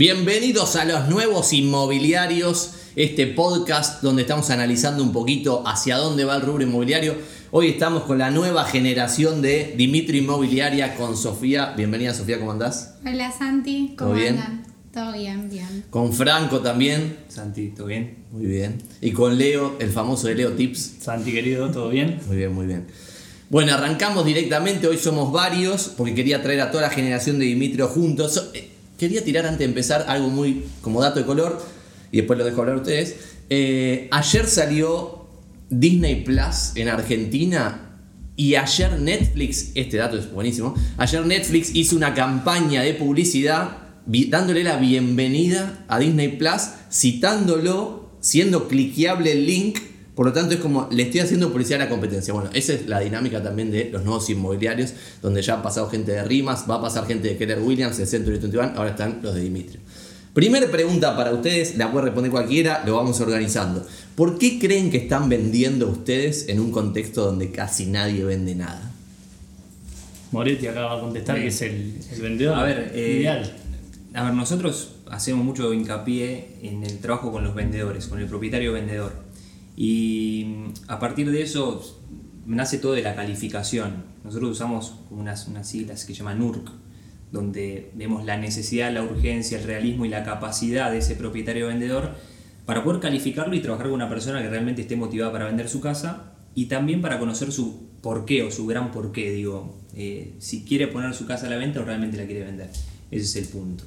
Bienvenidos a los nuevos inmobiliarios, este podcast donde estamos analizando un poquito hacia dónde va el rubro inmobiliario. Hoy estamos con la nueva generación de Dimitri Inmobiliaria con Sofía. Bienvenida Sofía, ¿cómo andás? Hola Santi, ¿cómo ¿Todo bien? andan? Todo bien, bien. Con Franco también. Santi, ¿todo bien? Muy bien. Y con Leo, el famoso de Leo Tips. Santi, querido, ¿todo bien? Muy bien, muy bien. Bueno, arrancamos directamente. Hoy somos varios porque quería traer a toda la generación de Dimitrio juntos. Quería tirar antes de empezar algo muy como dato de color y después lo dejo hablar a ustedes. Eh, ayer salió Disney Plus en Argentina y ayer Netflix, este dato es buenísimo, ayer Netflix hizo una campaña de publicidad dándole la bienvenida a Disney Plus, citándolo, siendo cliqueable el link, por lo tanto es como le estoy haciendo publicidad a la competencia. Bueno, esa es la dinámica también de los nuevos inmobiliarios, donde ya ha pasado gente de Rimas, va a pasar gente de Keller Williams, de Century 21, ahora están los de Dimitrio. Primera pregunta para ustedes, la puede responder cualquiera, lo vamos organizando. ¿Por qué creen que están vendiendo ustedes en un contexto donde casi nadie vende nada? Moretti acaba de contestar que es el, el vendedor A ver, eh, ideal. A ver, nosotros hacemos mucho hincapié en el trabajo con los vendedores, con el propietario vendedor. Y mm, a partir de eso nace todo de la calificación. Nosotros usamos unas, unas siglas que se llaman NURC, donde vemos la necesidad, la urgencia, el realismo y la capacidad de ese propietario vendedor para poder calificarlo y trabajar con una persona que realmente esté motivada para vender su casa y también para conocer su porqué o su gran porqué, digo, eh, si quiere poner su casa a la venta o realmente la quiere vender. Ese es el punto.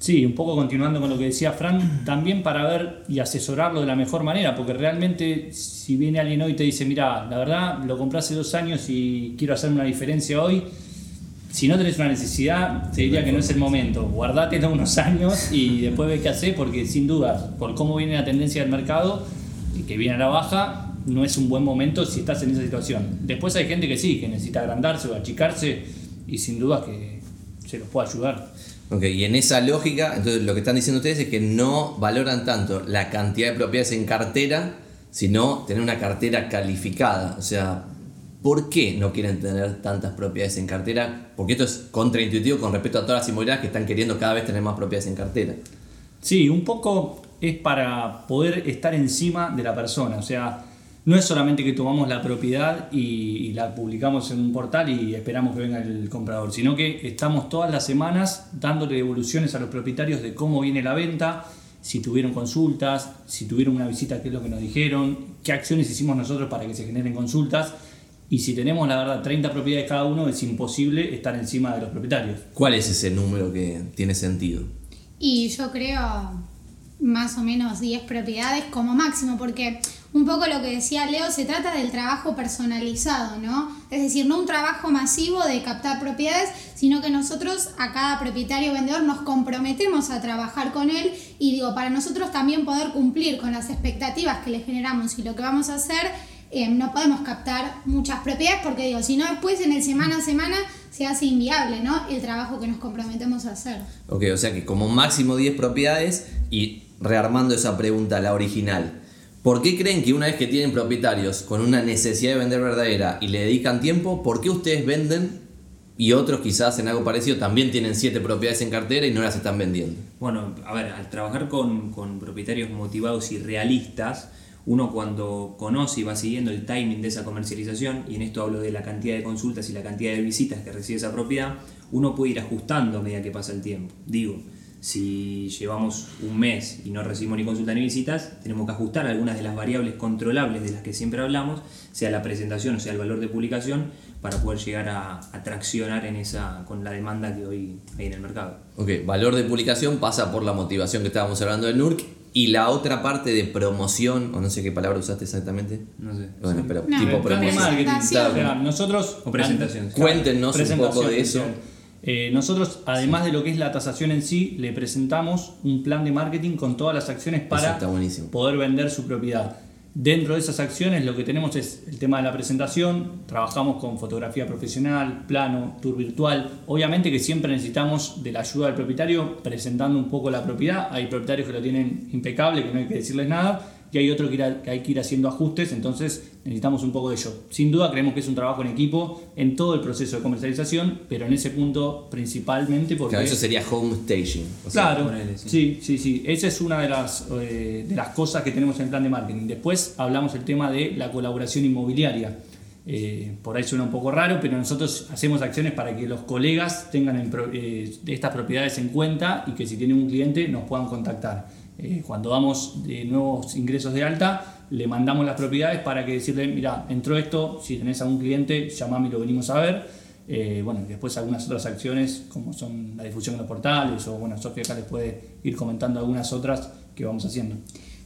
Sí, un poco continuando con lo que decía Fran, también para ver y asesorarlo de la mejor manera, porque realmente si viene alguien hoy y te dice, mira, la verdad lo compré hace dos años y quiero hacer una diferencia hoy, si no tenés una necesidad, te diría que no es el momento. Guardátelo unos años y después ve qué hacer, porque sin duda, por cómo viene la tendencia del mercado, que viene a la baja, no es un buen momento si estás en esa situación. Después hay gente que sí, que necesita agrandarse o achicarse, y sin duda que se los puede ayudar. Ok, y en esa lógica, entonces lo que están diciendo ustedes es que no valoran tanto la cantidad de propiedades en cartera, sino tener una cartera calificada. O sea, ¿por qué no quieren tener tantas propiedades en cartera? Porque esto es contraintuitivo con respecto a todas las inmobiliarias que están queriendo cada vez tener más propiedades en cartera. Sí, un poco es para poder estar encima de la persona. O sea, no es solamente que tomamos la propiedad y, y la publicamos en un portal y esperamos que venga el comprador, sino que estamos todas las semanas dándole devoluciones a los propietarios de cómo viene la venta, si tuvieron consultas, si tuvieron una visita, qué es lo que nos dijeron, qué acciones hicimos nosotros para que se generen consultas. Y si tenemos, la verdad, 30 propiedades cada uno, es imposible estar encima de los propietarios. ¿Cuál es ese número que tiene sentido? Y yo creo más o menos 10 propiedades como máximo, porque un poco lo que decía Leo, se trata del trabajo personalizado, ¿no? Es decir, no un trabajo masivo de captar propiedades, sino que nosotros a cada propietario vendedor nos comprometemos a trabajar con él y digo, para nosotros también poder cumplir con las expectativas que le generamos y lo que vamos a hacer, eh, no podemos captar muchas propiedades porque digo, si no después en el semana a semana se hace inviable, ¿no? El trabajo que nos comprometemos a hacer. Ok, o sea que como máximo 10 propiedades y rearmando esa pregunta, la original. ¿Por qué creen que una vez que tienen propietarios con una necesidad de vender verdadera y le dedican tiempo, por qué ustedes venden y otros quizás en algo parecido también tienen 7 propiedades en cartera y no las están vendiendo? Bueno, a ver, al trabajar con, con propietarios motivados y realistas, uno cuando conoce y va siguiendo el timing de esa comercialización, y en esto hablo de la cantidad de consultas y la cantidad de visitas que recibe esa propiedad, uno puede ir ajustando a medida que pasa el tiempo. Digo, si llevamos un mes y no recibimos ni consulta ni visitas, tenemos que ajustar algunas de las variables controlables de las que siempre hablamos, sea la presentación o sea el valor de publicación, para poder llegar a, a traccionar en esa, con la demanda que hoy hay en el mercado. Ok, valor de publicación pasa por la motivación que estábamos hablando del NURC y la otra parte de promoción, o no sé qué palabra usaste exactamente. No sé. Bueno, pero No, tipo pero promoción. marketing. O sea, nosotros. O presentación. Claro, Cuéntenos un poco de eso. Eh, nosotros, además de lo que es la tasación en sí, le presentamos un plan de marketing con todas las acciones para poder vender su propiedad. Dentro de esas acciones lo que tenemos es el tema de la presentación, trabajamos con fotografía profesional, plano, tour virtual. Obviamente que siempre necesitamos de la ayuda del propietario presentando un poco la propiedad. Hay propietarios que lo tienen impecable, que no hay que decirles nada, y hay otro que, ir- que hay que ir haciendo ajustes, entonces necesitamos un poco de ello. Sin duda creemos que es un trabajo en equipo en todo el proceso de comercialización, pero en ese punto principalmente porque... Claro, eso sería home staging. O sea, Claro, sí. sí, sí, sí. Esa es una de las, eh, de las cosas que tenemos en el plan de marketing. Después hablamos el tema de la colaboración inmobiliaria. Eh, por ahí suena un poco raro, pero nosotros hacemos acciones para que los colegas tengan en pro- eh, estas propiedades en cuenta y que si tienen un cliente nos puedan contactar. Eh, cuando damos de nuevos ingresos de alta, le mandamos las propiedades para que decirle, mira, entró esto, si tenés algún cliente, llamame y lo venimos a ver. Eh, bueno, después algunas otras acciones como son la difusión en los portales o bueno, Sofía acá les puede ir comentando algunas otras que vamos haciendo.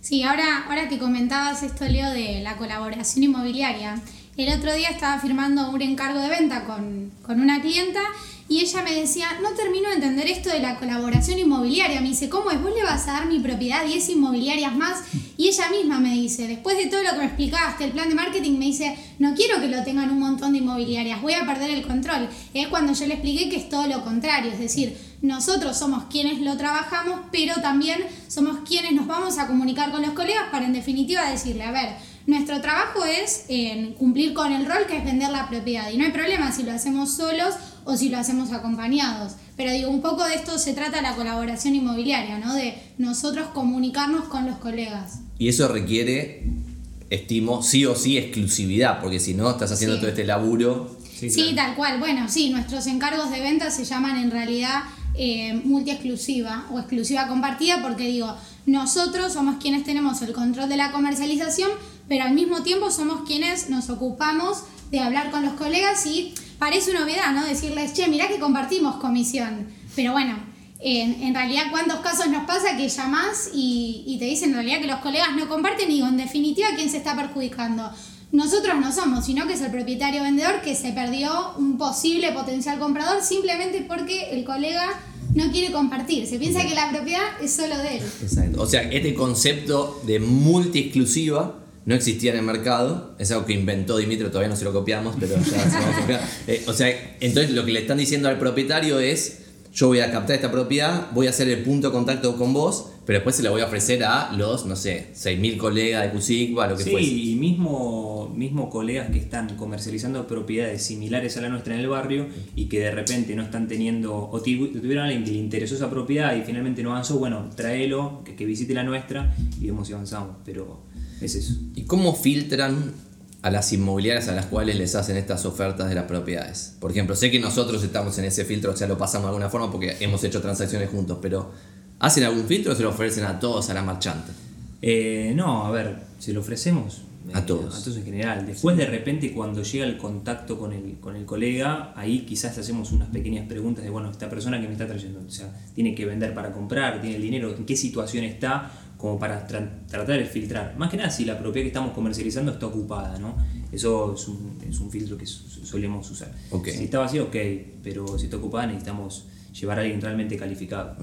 Sí, ahora, ahora que comentabas esto, Leo, de la colaboración inmobiliaria, el otro día estaba firmando un encargo de venta con, con una clienta y ella me decía, no termino de entender esto de la colaboración inmobiliaria. Me dice, ¿cómo es? ¿Vos le vas a dar mi propiedad a 10 inmobiliarias más? Y ella misma me dice, después de todo lo que me explicaste, el plan de marketing, me dice, no quiero que lo tengan un montón de inmobiliarias, voy a perder el control. Es cuando yo le expliqué que es todo lo contrario, es decir, nosotros somos quienes lo trabajamos, pero también somos quienes nos vamos a comunicar con los colegas para en definitiva decirle, a ver, nuestro trabajo es eh, cumplir con el rol que es vender la propiedad y no hay problema si lo hacemos solos o si lo hacemos acompañados. Pero digo, un poco de esto se trata la colaboración inmobiliaria, ¿no? De nosotros comunicarnos con los colegas. Y eso requiere, estimo, sí o sí exclusividad, porque si no estás haciendo Sí. todo este laburo. Sí, claro. tal cual. Bueno, sí, nuestros encargos de venta se llaman en realidad eh, multi-exclusiva o exclusiva compartida porque digo, nosotros somos quienes tenemos el control de la comercialización, pero al mismo tiempo somos quienes nos ocupamos de hablar con los colegas y parece una obviedad, ¿no? Decirles, che, mirá que compartimos comisión. Pero bueno, en, realidad, ¿cuántos casos nos pasa que llamás y, te dicen en realidad que los colegas no comparten? Y digo, en definitiva, ¿quién se está perjudicando? Nosotros no somos, sino que es el propietario vendedor que se perdió un posible potencial comprador simplemente porque el colega no quiere compartir. Se piensa que la propiedad es solo de él. Exacto. O sea, este concepto de multi-exclusiva no existía en el mercado. Es algo que inventó Dimitro, todavía no se lo copiamos, pero ya se lo vamos a copiar. Eh, o sea, entonces lo que le están diciendo al propietario es. Yo voy a captar esta propiedad, voy a hacer el punto de contacto con vos, pero después se la voy a ofrecer a los, no sé, 6.000 colegas de Cusigba, lo que Sí, fuese. y mismo, mismo colegas que están comercializando propiedades similares a la nuestra en el barrio y que de repente no están teniendo, o tu- tuvieron a alguien que le interesó esa propiedad y finalmente no avanzó, bueno, tráelo, que, que visite la nuestra y vemos si avanzamos, pero es eso. ¿Y cómo filtran a las inmobiliarias a las cuales les hacen estas ofertas de las propiedades? Por ejemplo, sé que nosotros estamos en ese filtro, o sea, lo pasamos de alguna forma porque hemos hecho transacciones juntos, pero ¿hacen algún filtro o se lo ofrecen a todos a la marchanta? Eh, no, a ver, se lo ofrecemos. A eh, todos. A todos en general. Después de repente cuando llega el contacto con el, con el colega, ahí quizás hacemos unas pequeñas preguntas de, bueno, esta persona que me está trayendo, o sea, tiene que vender para comprar, tiene el dinero, en qué situación está, como para tra- tratar de filtrar. Más que nada si la propiedad que estamos comercializando está ocupada, ¿no? Eso es un, es un filtro que solemos usar. Si está vacío, ok, pero si está ocupada necesitamos llevar a alguien realmente calificado.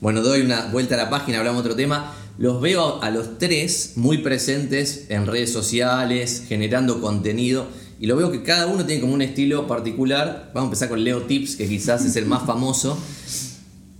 Bueno, doy una vuelta a la página, hablamos de otro tema. Los veo a los tres muy presentes en redes sociales, generando contenido. Y lo veo que cada uno tiene como un estilo particular. Vamos a empezar con Leo Tips, que quizás es el más famoso.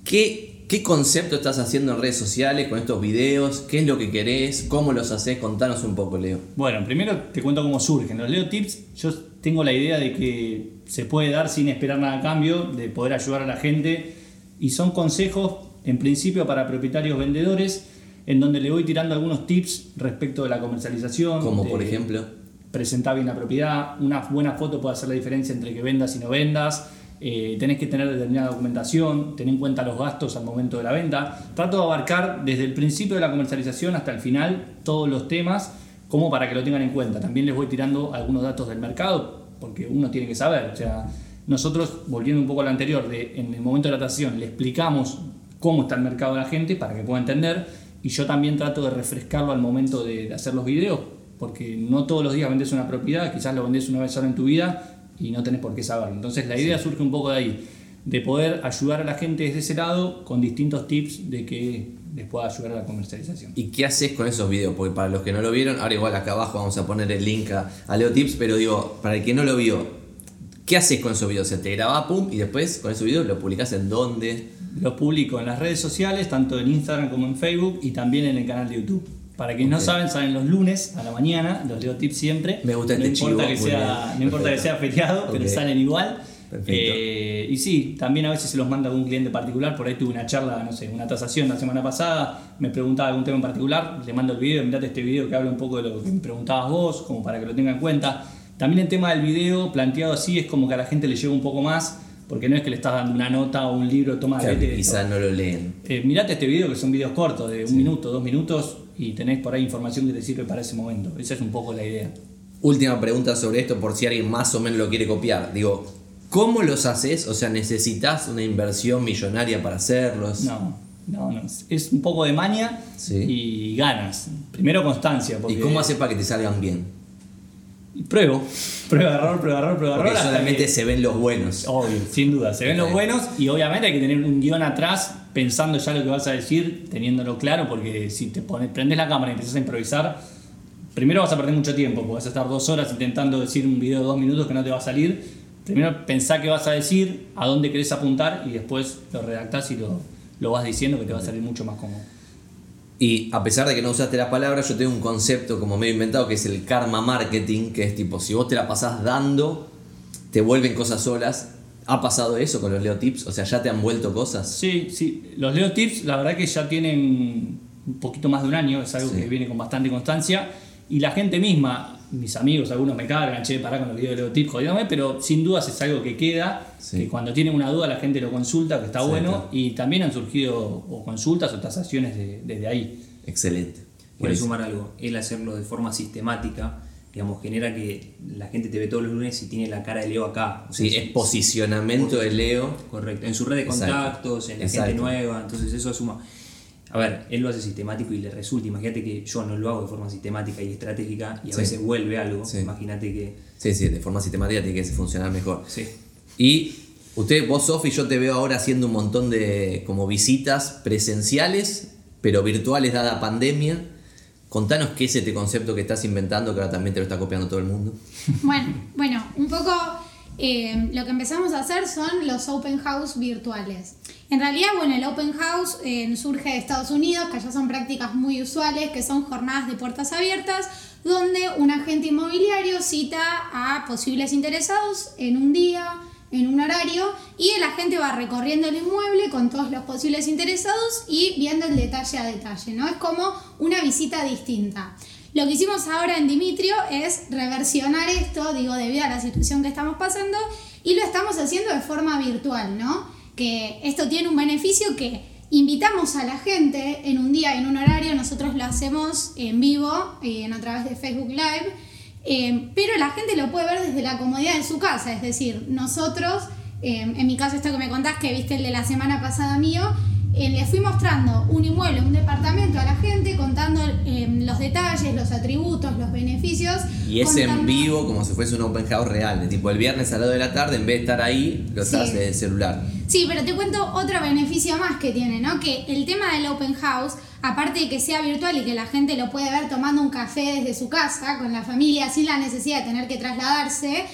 ¿Qué, ¿Qué concepto estás haciendo en redes sociales con estos videos? ¿Qué es lo que querés? ¿Cómo los haces? Contanos un poco, Leo. Bueno, primero te cuento cómo surgen. Los Leo Tips, yo tengo la idea de que se puede dar sin esperar nada a cambio, de poder ayudar a la gente. Y son consejos, en principio, para propietarios vendedores, en donde le voy tirando algunos tips respecto de la comercialización. Como por ejemplo. Presentar bien la propiedad. Una buena foto puede hacer la diferencia entre que vendas y no vendas. Eh, tenés que tener determinada documentación, tener en cuenta los gastos al momento de la venta. Trato de abarcar desde el principio de la comercialización hasta el final todos los temas como para que lo tengan en cuenta. También les voy tirando algunos datos del mercado porque uno tiene que saber. O nosotros, volviendo un poco a lo anterior, de, en el momento de la tratación le explicamos cómo está el mercado de la gente para que pueda entender y yo también trato de refrescarlo al momento de, hacer los videos porque no todos los días vendes una propiedad, quizás lo vendes una vez sola en tu vida y no tenés por qué saberlo. Entonces la idea surge un poco de ahí, de poder ayudar a la gente desde ese lado con distintos tips de que les pueda ayudar a la comercialización. ¿Y qué haces con esos videos? Porque para los que no lo vieron, ahora igual acá abajo vamos a poner el link a, a Leo Tips, pero digo, para el que no lo vio, ¿qué haces con esos videos? O sea, te grabás, pum, y después con esos videos lo publicás en dónde. Los publico en las redes sociales, tanto en Instagram como en Facebook y también en el canal de YouTube. Para quienes no saben, salen los lunes a la mañana, los leo tips siempre. Me gusta no este importa chivo, que sea, bien. No importa que sea feriado, pero salen igual. Eh, y sí, también a veces se los manda algún cliente particular. Por ahí tuve una charla, no sé, una tasación la semana pasada. Me preguntaba algún tema en particular. Le mando el video, mirate este video que habla un poco de lo que me preguntabas vos, como para que lo tenga en cuenta. También el tema del video planteado así es como que a la gente le llega un poco más. Porque no es que le estás dando una nota o un libro, toma, Claro, quizás no lo leen. Eh, mirate este video que son videos cortos de un minuto, dos minutos y tenés por ahí información que te sirve para ese momento. Esa es un poco la idea. Última pregunta sobre esto, por si alguien más o menos lo quiere copiar. Digo, ¿cómo los haces? O sea, ¿necesitas una inversión millonaria para hacerlos? No, no, no. Es un poco de maña Sí. y ganas. Primero constancia. Porque ¿Y cómo haces para que te salgan bien? Pruebo, prueba, error, prueba, error, prueba, error. solamente que- se ven los buenos. Obvio, sin duda. Se ven los buenos y obviamente hay que tener un guion atrás pensando ya lo que vas a decir, teniéndolo claro, porque si te pones, prendes la cámara y empiezas a improvisar, primero vas a perder mucho tiempo, porque vas a estar dos horas intentando decir un video de dos minutos que no te va a salir. Primero pensá qué vas a decir, a dónde querés apuntar y después lo redactás y lo, lo vas diciendo que te va a salir mucho más cómodo. Y a pesar de que no usaste la palabra, yo tengo un concepto como medio inventado que es el karma marketing, que es tipo, si vos te la pasás dando, te vuelven cosas solas. ¿Ha pasado eso con los Leo Tips? O sea, ¿ya te han vuelto cosas? Sí, sí. Los Leo Tips, la verdad que ya tienen un poquito más de un año, es algo Sí. que viene con bastante constancia. Y la gente misma, mis amigos, algunos me cargan, che, pará con los videos de Leo Tips, jodidame, pero sin dudas es algo que queda, Sí. que cuando tienen una duda la gente lo consulta, que está bueno, y también han surgido o consultas o tasaciones de- desde ahí. Excelente. Quiero sumar algo, el hacerlo de forma sistemática, digamos, genera que la gente te ve todos los lunes y tiene la cara de Leo acá. O sea, Sí, es posicionamiento de Leo. Correcto, en su red de Exacto. contactos, en la Exacto. gente nueva, entonces eso suma. A ver, él lo hace sistemático y le resulta. Imagínate que yo no lo hago de forma sistemática y estratégica y a Sí. veces vuelve algo. Sí. Imagínate que. Sí, sí, de forma sistemática tiene que funcionar mejor. Sí. Y usted, vos, Sofi, yo te veo ahora haciendo un montón de como visitas presenciales, pero virtuales dada pandemia. Contanos qué es este concepto que estás inventando, que ahora también te lo está copiando todo el mundo. Bueno, bueno, un poco eh, lo que empezamos a hacer son los open house virtuales. En realidad, bueno, el open house eh, surge de Estados Unidos, que allá son prácticas muy usuales, que son jornadas de puertas abiertas, donde un agente inmobiliario cita a posibles interesados en un día, en un horario, y el agente va recorriendo el inmueble con todos los posibles interesados y viendo el detalle a detalle, ¿no? Es como una visita distinta. Lo que hicimos ahora en Dimitrio es reversionar esto, digo, debido a la situación que estamos pasando, y lo estamos haciendo de forma virtual, ¿no? Que esto tiene un beneficio que invitamos a la gente en un día, en un horario, nosotros lo hacemos en vivo, en, a través de Facebook Live, eh, pero la gente lo puede ver desde la comodidad de su casa, es decir, nosotros, eh, en mi caso esto que me contás, que viste el de la semana pasada mío, eh, le fui mostrando un inmueble, un departamento a la gente, contando eh, los detalles, los atributos, los beneficios. Y es en vivo como si fuese un open house real. De tipo el viernes a las 2 de la tarde, en vez de estar ahí, lo estás Sí. el celular. Sí, pero te cuento otro beneficio más que tiene, ¿no? Que el tema del open house, aparte de que sea virtual y que la gente lo puede ver tomando un café desde su casa con la familia sin la necesidad de tener que trasladarse,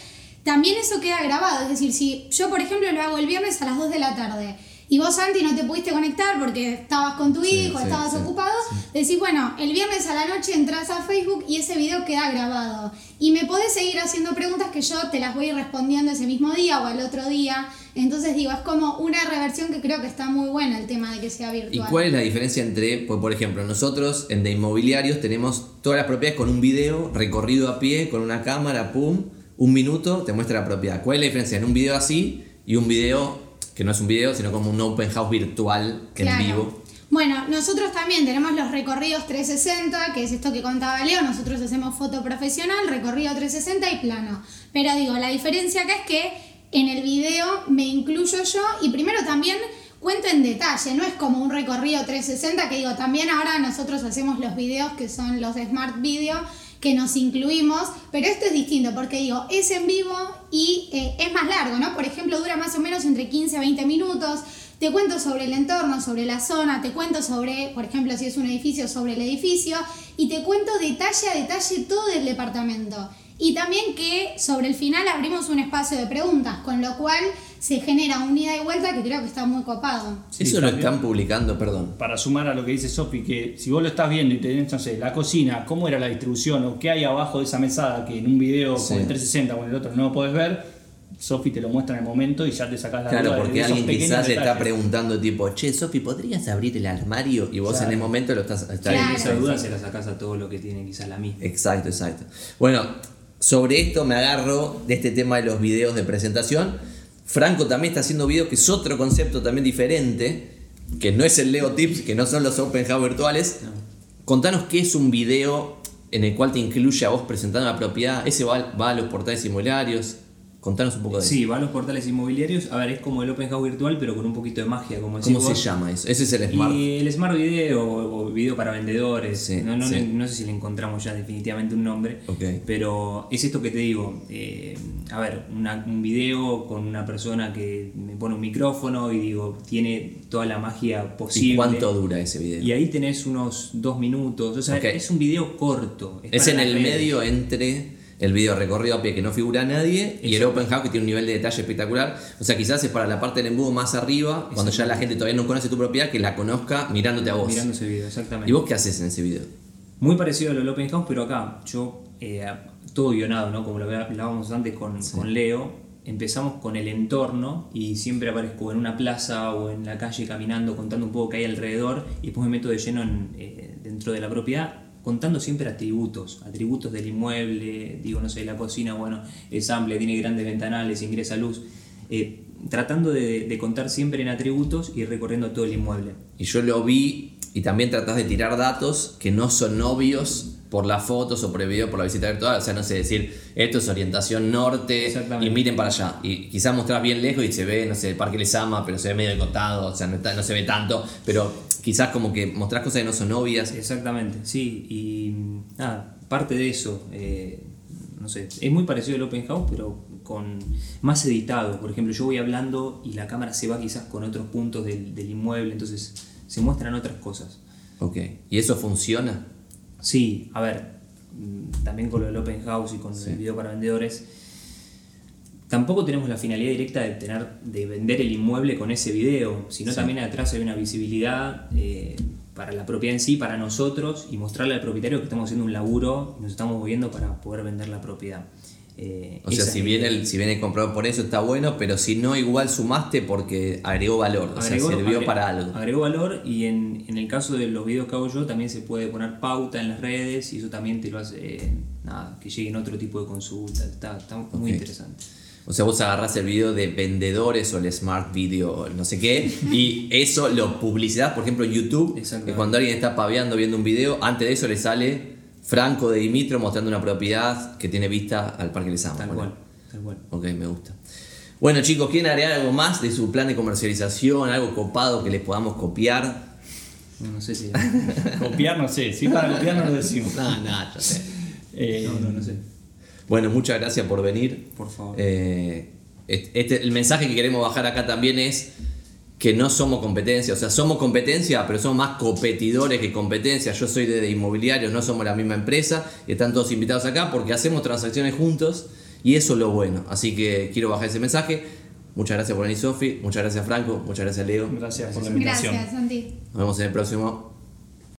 también eso queda grabado. Es decir, si yo, por ejemplo, lo hago el viernes a las 2 de la tarde y vos, Santi, no te pudiste conectar porque estabas con tu Sí, hijo, sí, estabas sí, ocupado, decís, bueno, el viernes a la noche entras a Facebook y ese video queda grabado. Y me podés seguir haciendo preguntas que yo te las voy a ir respondiendo ese mismo día o al otro día. Entonces digo, es como una reversión que creo que está muy buena el tema de que sea ¿Y virtual. cuál es la diferencia entre, pues, por ejemplo, nosotros en de inmobiliarios tenemos todas las propiedades con un video recorrido a pie, con una cámara, pum, un minuto, te muestra la propiedad. ¿Cuál es la diferencia en un video así y un video que no es un video, sino como un open house virtual en Claro. vivo? Bueno, nosotros también tenemos los recorridos 360, que es esto que contaba Leo, nosotros hacemos foto profesional, recorrido 360 y plano. Pero digo, la diferencia acá es que en el video me incluyo yo y primero también cuento en detalle, no es como un recorrido 360 que digo, también ahora nosotros hacemos los videos que son los Smart Video que nos incluimos, pero esto es distinto porque digo, es en vivo y eh, es más largo, ¿no? Por ejemplo, dura más o menos entre 15 a 20 minutos. Te cuento sobre el entorno, sobre la zona, te cuento sobre, por ejemplo, si es un edificio, sobre el edificio, y te cuento detalle a detalle todo del departamento. Y también que sobre el final abrimos un espacio de preguntas, con lo cual se genera un ida y vuelta que creo que está muy copado. Sí, Eso lo están publicando, perdón. Para sumar a lo que dice Sofi, que si vos lo estás viendo y tenés, no sé, la cocina, cómo era la distribución o qué hay abajo de esa mesada que en un video Sí. con el 360 o en el otro no lo podés ver, Sofi te lo muestra en el momento y ya te sacás la Claro, duda porque alguien quizás le está preguntando tipo, che, Sofi, ¿podrías abrir el armario? Y vos Claro. en el momento lo estás... está Claro. Esa duda se la sacás a todo lo que tiene quizás la misma. Exacto, exacto. Bueno, sobre esto me agarro de este tema de los videos de presentación. Franco también está haciendo videos que es otro concepto también diferente, que no es el Leo Tips, que no son los Open House virtuales. Contanos qué es un video en el cual te incluye a vos presentando la propiedad. Ese va, va a los portales inmobiliarios. Contanos un poco de Sí, va a los portales inmobiliarios. A ver, es como el Open House virtual, pero con un poquito de magia, como eso. ¿Cómo se llama eso? Ese es el Smart. Y el Smart Video o video para vendedores, Sí, no, no, sí. no sé si le encontramos ya definitivamente un nombre, pero es esto que te digo, eh, a ver, una- un video con una persona que me pone un micrófono y digo, tiene toda la magia posible. ¿Y cuánto dura ese video? Y ahí tenés unos dos minutos, o sea, es un video corto. Es en el redes. medio entre el video recorrido a pie que no figura nadie y el open house que tiene un nivel de detalle espectacular. O sea, quizás es para la parte del embudo más arriba, cuando ya la gente todavía no conoce tu propiedad, que la conozca mirándote a vos. Mirando ese video, exactamente. ¿Y vos qué haces en ese video? Muy parecido a lo del Open House, pero acá yo, eh, todo guionado, ¿no? Como lo hablábamos antes con, con Leo, empezamos con el entorno y siempre aparezco en una plaza o en la calle caminando, contando un poco qué hay alrededor y después me meto de lleno en, eh, dentro de la propiedad, contando siempre atributos, atributos del inmueble, digo, no sé, la cocina, bueno, es amplia, tiene grandes ventanales, ingresa luz. eh, tratando de, de contar siempre en atributos y recorriendo todo el inmueble. Y yo lo vi y también tratás de tirar datos que no son obvios por las fotos o por el video, por la visita virtual. O sea, no sé, decir, esto es orientación norte y miren para allá. Y quizás mostrás bien lejos y se ve, no sé, el Parque Les Ama, pero se ve medio de costado, o sea, no, está- no se ve tanto. Pero quizás como que mostrás cosas que no son obvias. Exactamente, sí, y nada, parte de eso, eh, no sé, es muy parecido al Open House, pero con más editado. Por ejemplo, yo voy hablando y la cámara se va quizás con otros puntos del, del inmueble, entonces se muestran otras cosas. Ok. ¿Y eso funciona? Sí, a ver, mm, también con lo del Open House y con el video para vendedores, tampoco tenemos la finalidad directa de tener de vender el inmueble con ese video, sino Sí. también atrás hay una visibilidad eh, para la propiedad en sí, para nosotros y mostrarle al propietario que estamos haciendo un laburo y nos estamos moviendo para poder vender la propiedad. Eh, O sea, si viene, el, si viene el comprador por eso está bueno, pero si no, igual sumaste porque agregó valor, o sea, sirvió para algo. Agregó valor y en, en el caso de los videos que hago yo también se puede poner pauta en las redes y eso también te lo hace, eh, nada, que lleguen otro tipo de consultas. Está, está muy interesante. O sea, vos agarrás el video de vendedores o el Smart Video, no sé qué, y eso lo publicidad, por ejemplo, en YouTube, que cuando alguien está paveando viendo un video, antes de eso le sale Franco de Dimitro mostrando una propiedad que tiene vista al Parque Lesama. Tal Bueno, cual, tal cual. Ok, me gusta. Bueno, chicos, ¿quieren agregar algo más de su plan de comercialización? ¿Algo copado que les podamos copiar? No, no sé si. Copiar, no sé, si para copiar no lo decimos. No, no, ya sé. Eh, No, no, no sé. Bueno, muchas gracias por venir. Por favor. Eh, este, el mensaje que queremos bajar acá también es que no somos competencia, o sea, somos competencia, pero somos más competidores que competencia. Yo soy de, inmobiliarios, no somos la misma empresa, y están todos invitados acá porque hacemos transacciones juntos y eso es lo bueno. Así que quiero bajar ese mensaje. Muchas gracias por venir, Sofi. Muchas gracias, Franco. Muchas gracias, Leo. gracias por la invitación. Gracias, Santi. Nos vemos en el próximo.